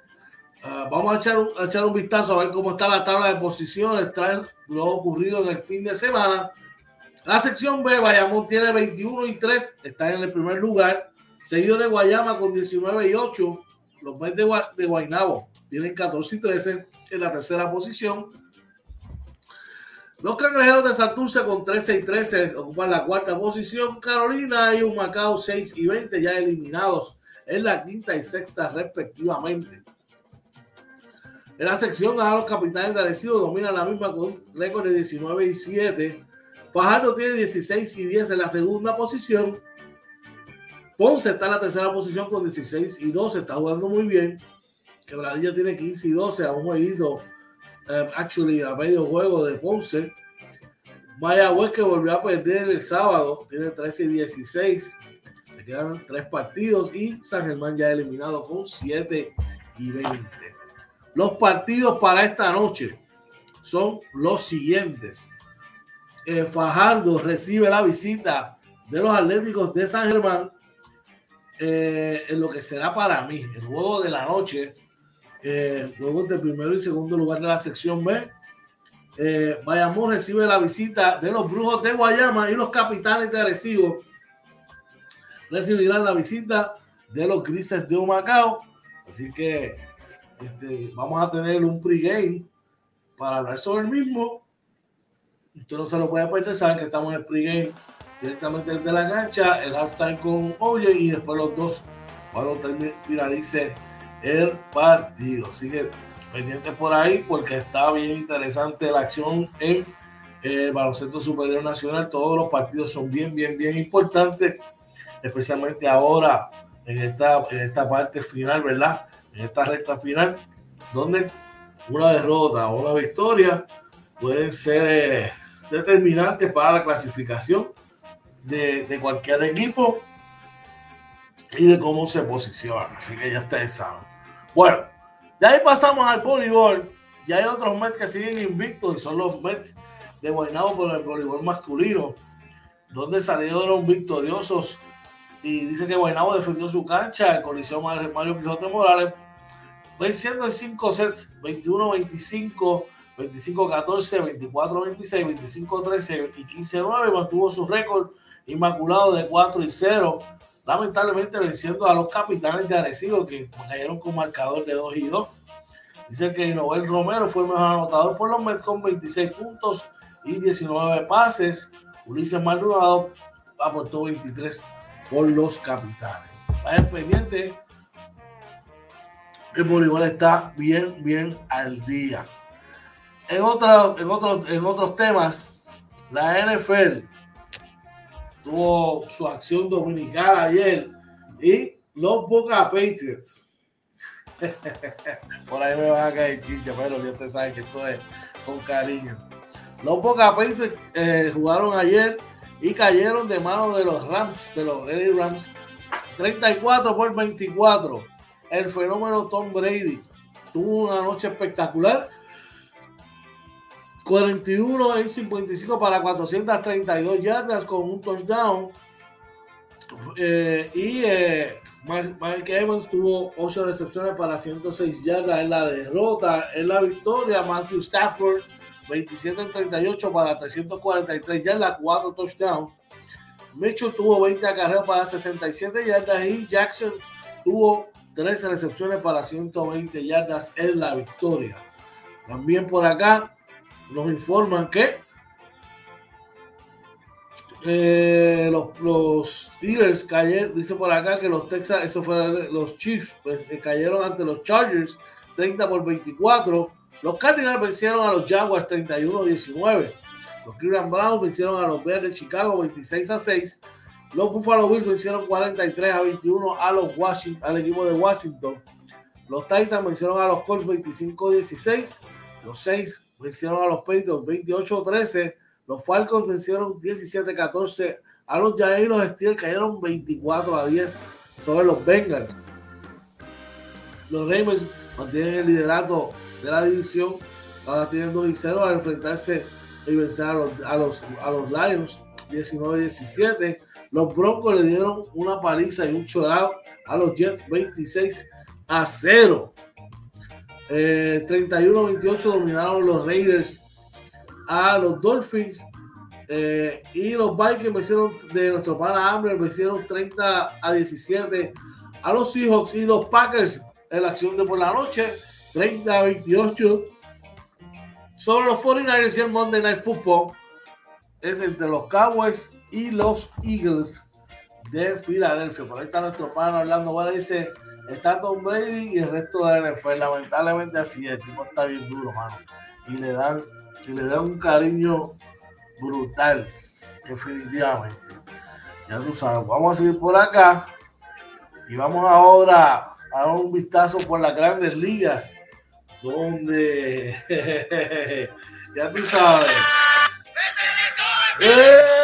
Ah, vamos a echar, un, a echar un vistazo a ver cómo está la tabla de posiciones tras lo ocurrido en el fin de semana. La sección B, Bayamón tiene 21 y 3, está en el primer lugar, seguido de Guayama con 19 y 8, los Mets de, de Guaynabo tienen 14 y 13 en la tercera posición. Los cangrejeros de Santurce con 13 y 13 ocupan la cuarta posición. Carolina y un Macao 6 y 20 ya eliminados en la quinta y sexta respectivamente. En la sección a los capitanes de Arecibo dominan la misma con récord de 19 y 7. Fajardo tiene 16 y 10 en la segunda posición. Ponce está en la tercera posición con 16 y 12, está jugando muy bien. Quebradilla tiene 15 y 12 a un jueguito, eh, actually a medio juego de Ponce. Mayagüez que volvió a perder el sábado, tiene 13 y 16. Le quedan tres partidos y San Germán ya eliminado con 7 y 20. Los partidos para esta noche son los siguientes. Eh, Fajardo recibe la visita de los Atléticos de San Germán eh, en lo que será para mí el juego de la noche, eh, luego del primero y segundo lugar de la sección B. Eh, Bayamón recibe la visita de los Brujos de Guayama y los Capitanes de Arecibo recibirán la visita de los Grises de Humacao. Así que este, vamos a tener un pregame para hablar sobre el mismo. Usted no se lo puede perder, saben que estamos en el pregame directamente desde la cancha, el halftime con Oye y después los dos cuando finalice el partido. Así que pendiente por ahí porque está bien interesante la acción en el baloncesto superior nacional. Todos los partidos son bien, bien, bien importantes, especialmente ahora en esta, en esta parte final, ¿verdad? En esta recta final, donde una derrota o una victoria pueden ser eh, determinantes para la clasificación de, cualquier equipo y de cómo se posiciona. Así que ya ustedes saben. Bueno, de ahí pasamos al voleibol. Ya hay otros Mets que siguen invictos y son los Mets de Guaynabo por el voleibol masculino, donde salieron victoriosos. Y dice que Guaynabo defendió su cancha, el colisión Mario Quijote Morales, venciendo en 5 sets, 21-25, 25-14, 24-26, 25-13 y 15-9. Mantuvo su récord Inmaculado de 4 y 0. Lamentablemente venciendo a los capitanes de Arecibo que cayeron con marcador de 2 y 2. Dice que Noel Romero fue el mejor anotador por los Mets con 26 puntos y 19 pases. Ulises Maldonado aportó 23 por los capitanes. Vaya pendiente. El voleibol está bien, bien al día. En, otra, en, otros, en otros temas, la NFL tuvo su acción dominical ayer y los Boca Patriots. <laughs> Por ahí me van a caer chincha, pero ya ustedes saben que esto es con cariño. Los Boca Patriots eh, jugaron ayer y cayeron de mano de los Rams, de los LA Rams, 34 por 24. El fenómeno Tom Brady tuvo una noche espectacular 41 en 55 para 432 yardas con un touchdown. Eh, y eh, Mike Evans tuvo 8 recepciones para 106 yardas en la derrota. En la victoria, Matthew Stafford 27 en 38 para 343 yardas, 4 touchdowns. Mitchell tuvo 20 carreras para 67 yardas y Jackson tuvo 13 recepciones para 120 yardas en la victoria. También por acá, nos informan que eh, los, los Steelers cayeron, dice por acá que los Texas, eso fue los Chiefs, pues, eh, cayeron ante los Chargers 30 por 24. Los Cardinals vencieron a los Jaguars 31-19. Los Cleveland Browns vencieron a los Bears de Chicago 26 a 6. Los Buffalo Bills vencieron 43 a 21 a los Washington, al equipo de Washington. Los Titans vencieron a los Colts 25 16. Los Saints vencieron a los Patriots 28-13. Los Falcons vencieron 17-14 a los Giants y los Steelers cayeron 24 a 10 sobre los Bengals. Los Ravens mantienen el liderato de la división. Ahora tienen 2 y 0 al enfrentarse y vencer a los, a los, a los Lions 19-17. Los Broncos le dieron una paliza y un chorado a los Jets 26 a 0. 31-28 eh, dominaron los Raiders a los Dolphins. Eh, y los Vikings hicieron de nuestro pana Amber hicieron 30 a 17 a los Seahawks y los Packers en la acción de por la noche, 30 a 28 sobre los 49ers y el Monday Night Football es entre los Cowboys y los Eagles de Filadelfia. Por ahí está nuestro pana Orlando Vara dice, está Tom Brady y el resto de la NFL. Lamentablemente así, el tipo está bien duro, mano. Y le dan, y le dan un cariño brutal, definitivamente. Ya tú sabes, vamos a seguir por acá y vamos ahora a dar un vistazo por las grandes ligas, donde <laughs> ya tú sabes. La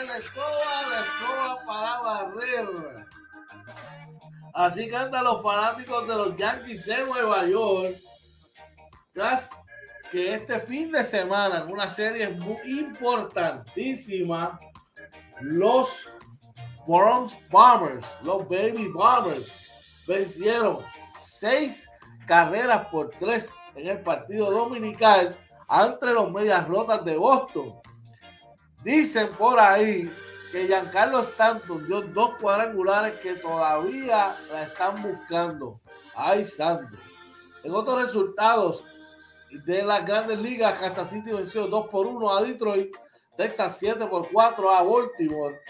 escoba, escoba para barrer. Así cantan los fanáticos de los Yankees de Nueva York. Tras que este fin de semana, una serie muy importantísima, los Bronx Bombers, los Baby Bombers, vencieron seis carreras por tres en el partido dominical entre los Medias Rotas de Boston. Dicen por ahí que Giancarlo Stanton dio dos cuadrangulares que todavía la están buscando. Ay, santo. En otros resultados de las grandes ligas, Kansas City venció 2 por 1 a Detroit, Texas 7 por 4 a Baltimore,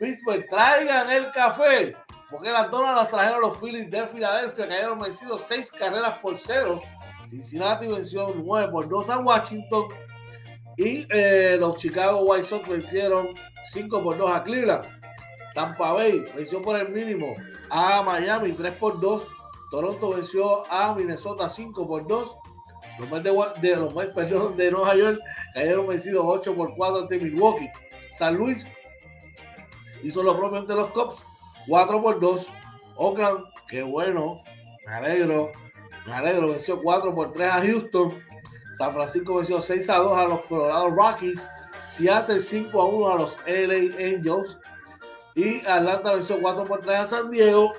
Pittsburgh, traigan el café, porque las donas las trajeron los Phillies de Filadelfia, que hayan vencido 6 carreras por 0. Cincinnati venció 9 por 2 a Washington. Y eh, los Chicago White Sox vencieron 5 por 2 a Cleveland. Tampa Bay venció por el mínimo a Miami 3 por 2. Toronto venció a Minnesota 5 por 2. Los Mets de, de, los Mets, perdón, de Nueva York cayeron vencidos 8 por 4 ante Milwaukee. San Luis hizo lo propio ante los Cubs 4 por 2. Oakland, qué bueno, me alegro. Me alegro, venció 4 por 3 a Houston. San Francisco venció 6 a 2 a los Colorado Rockies. Seattle 5 a 1 a los LA Angels. Y Atlanta venció 4 por 3 a San Diego.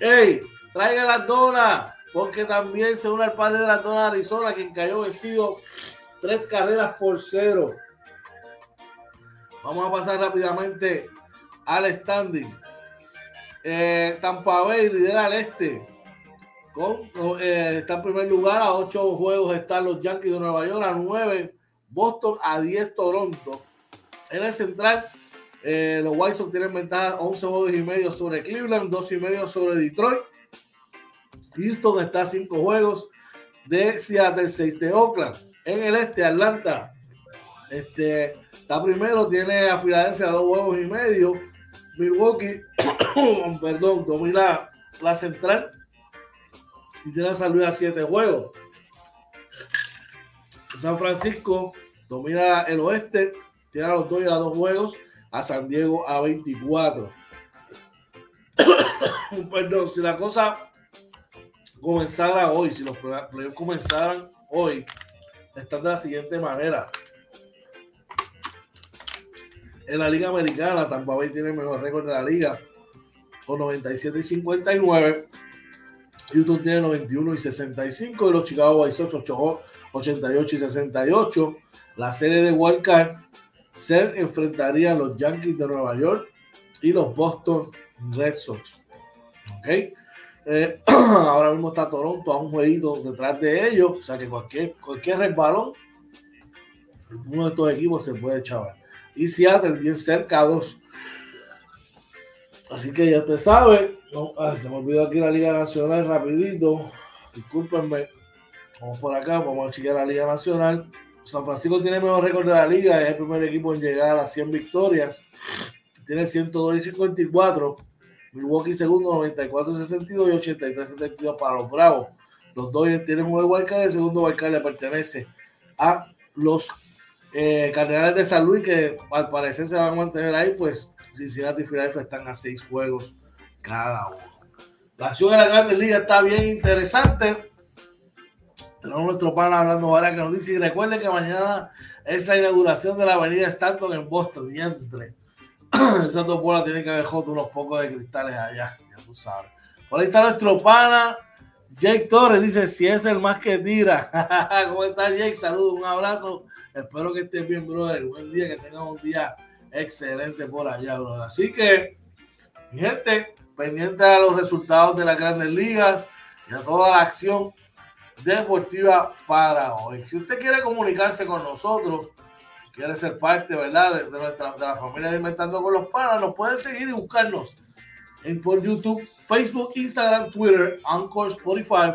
¡Ey! Traiga las donas, porque también se une al padre de la dona de Arizona, quien cayó vencido 3 carreras por 0. Vamos a pasar rápidamente al standing. Eh, Tampa Bay lidera al este. Eh, está en primer lugar a 8 juegos están los Yankees de Nueva York, a 9 Boston, a 10 Toronto. En el central, eh, los White Sox tienen ventaja 11 juegos y medio sobre Cleveland, 2 y medio sobre Detroit. Houston está a 5 juegos de Seattle, 6 de Oakland. En el este, Atlanta este, está primero, tiene a Filadelfia 2 juegos y medio. Milwaukee, <coughs> perdón, domina la central y tiene a San Luis a 7 juegos. San Francisco domina el oeste, tiene a los dos y a dos juegos, a San Diego a 24. <coughs> Perdón, si la cosa comenzara hoy, si los playoffs comenzaran hoy, están de la siguiente manera. En la Liga Americana, Tampa Bay tiene el mejor récord de la liga, con 97 y 59. Houston tiene 91 y 65 y los Chicago White Sox 88 y 68. La serie de Wild Card se enfrentaría a los Yankees de Nueva York y los Boston Red Sox. ¿Ok? Eh, <clears throat> ahora mismo está Toronto a un jueguito detrás de ellos, o sea que cualquier, cualquier resbalón, uno de estos equipos se puede echar. Y Seattle bien cerca dos. Así que ya usted sabe, se me olvidó aquí la Liga Nacional rapidito, discúlpenme, vamos por acá, vamos a chequear la Liga Nacional. San Francisco tiene el mejor récord de la liga, es el primer equipo en llegar a las 100 victorias, tiene 102 y 54. Milwaukee segundo, 94 62 y 83 72 para los Bravos. Los Dodgers tienen un wildcard, el segundo wildcard le pertenece a los eh, Cardenales de San Luis, que al parecer se van a mantener ahí, pues Cincinnati y Philadelphia están a seis juegos cada uno. La acción de la Grandes Liga está bien interesante. Tenemos nuestro pan hablando ahora que nos dice, y recuerden que mañana es la inauguración de la avenida Stanton en Boston, y entre <clears throat> esas dos bolas que haber joto unos pocos de cristales allá, ya tú sabes. Por ahí está nuestro pana, Jake Torres, dice, si es el más que tira. <laughs> ¿Cómo está Jake? Saludos, un abrazo. Espero que estés bien, brother. Buen día, que tengas un día excelente por allá, brother. Así que, mi gente, pendiente a los resultados de las grandes ligas y a toda la acción deportiva para hoy. Si usted quiere comunicarse con nosotros, quiere ser parte, ¿verdad? De, nuestra, de la familia de Inventando con los Panas, nos puede seguir y buscarnos en, por YouTube, Facebook, Instagram, Twitter, Anchor, Spotify,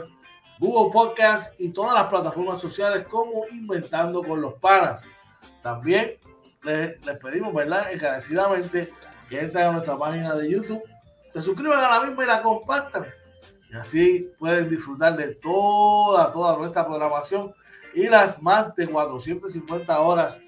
Google Podcast y todas las plataformas sociales como Inventando con los Panas. También les, les pedimos, ¿verdad? Encarecidamente que entren a nuestra página de YouTube, se suscriban a la misma y la compartan. Y así pueden disfrutar de toda, toda nuestra programación y las más de 450 horas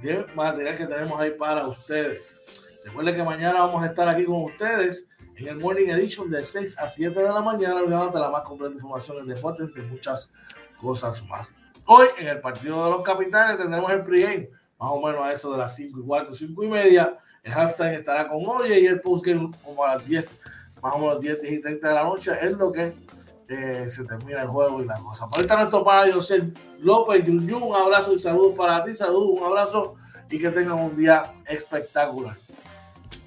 de material que tenemos ahí para ustedes. Recuerden que mañana vamos a estar aquí con ustedes en el Morning Edition de 6 a 7 de la mañana, de la más completa información en deporte, entre muchas cosas más. Hoy, en el partido de los capitanes, tendremos el pregame, más o menos a eso de las 5 y cuarto, 5 y media. El halftime estará con Oye y el postgame como a las 10, más o menos 10, 10 y 30 de la noche, es lo que eh, se termina el juego y la cosa. Por está nuestro padre José López, un abrazo y saludos para ti, saludos, un abrazo y que tengan un día espectacular.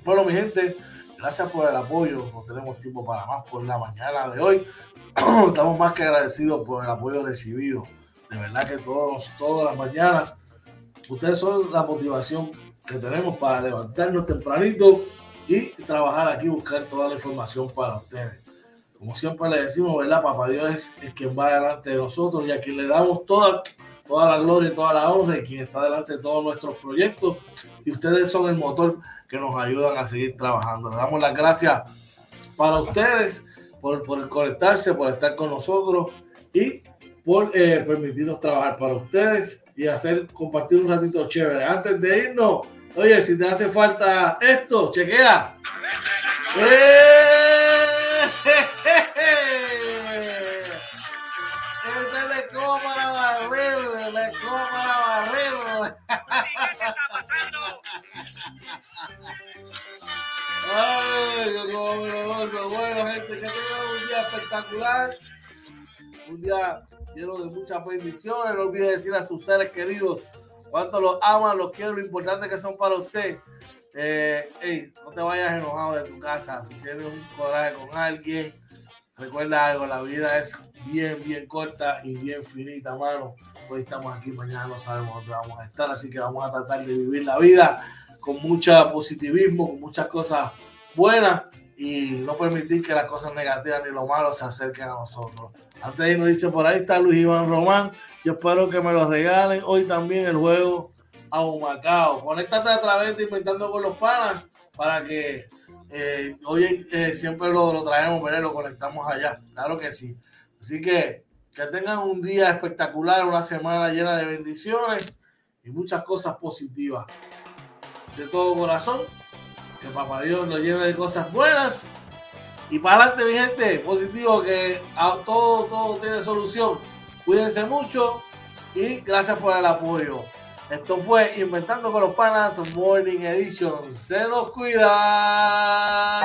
Bueno, mi gente, gracias por el apoyo, no tenemos tiempo para más por la mañana de hoy. <clears throat> Estamos más que agradecidos por el apoyo recibido. De verdad que todos, todas las mañanas, ustedes son la motivación que tenemos para levantarnos tempranito y trabajar aquí, buscar toda la información para ustedes. Como siempre le decimos, ¿verdad? Papá Dios es el quien va delante de nosotros y a quien le damos toda, toda la gloria y toda la honra y quien está delante de todos nuestros proyectos. Y ustedes son el motor que nos ayudan a seguir trabajando. Le damos las gracias para ustedes por, por conectarse, por estar con nosotros y por eh, permitirnos trabajar para ustedes y hacer compartir un ratito chévere. Antes de irnos, oye, si te hace falta esto, chequea. ¡Eh! Este le coma la barrera, le coma la barrera. ¿Qué está pasando? Ay, Dios Bueno, gente, que tengan un día espectacular. Un día lleno de muchas bendiciones. No olvide decir a sus seres queridos cuánto los aman, los quieren, lo importante que son para usted. Eh, no te vayas enojado de tu casa. Si tienes un coraje con alguien, recuerda algo: la vida es bien, bien corta y bien finita, mano. Hoy estamos aquí, mañana no sabemos dónde vamos a estar, así que vamos a tratar de vivir la vida con mucho positivismo, con muchas cosas buenas y no permitir que las cosas negativas ni lo malo se acerquen a nosotros. Antes nos dice por ahí está Luis Iván Román. Yo espero que me lo regalen hoy también el juego a Humacao. Conéctate a través de Inventando con los Panas para que eh, hoy eh, siempre lo, lo traemos, pero lo conectamos allá. Claro que sí. Así que que tengan un día espectacular, una semana llena de bendiciones y muchas cosas positivas. De todo corazón, que Papá Dios nos llene de cosas buenas. Y para adelante, mi gente, positivo, que todo, todo tiene solución. Cuídense mucho y gracias por el apoyo. Esto fue Inventando con los Panas Morning Edition. Se nos cuida.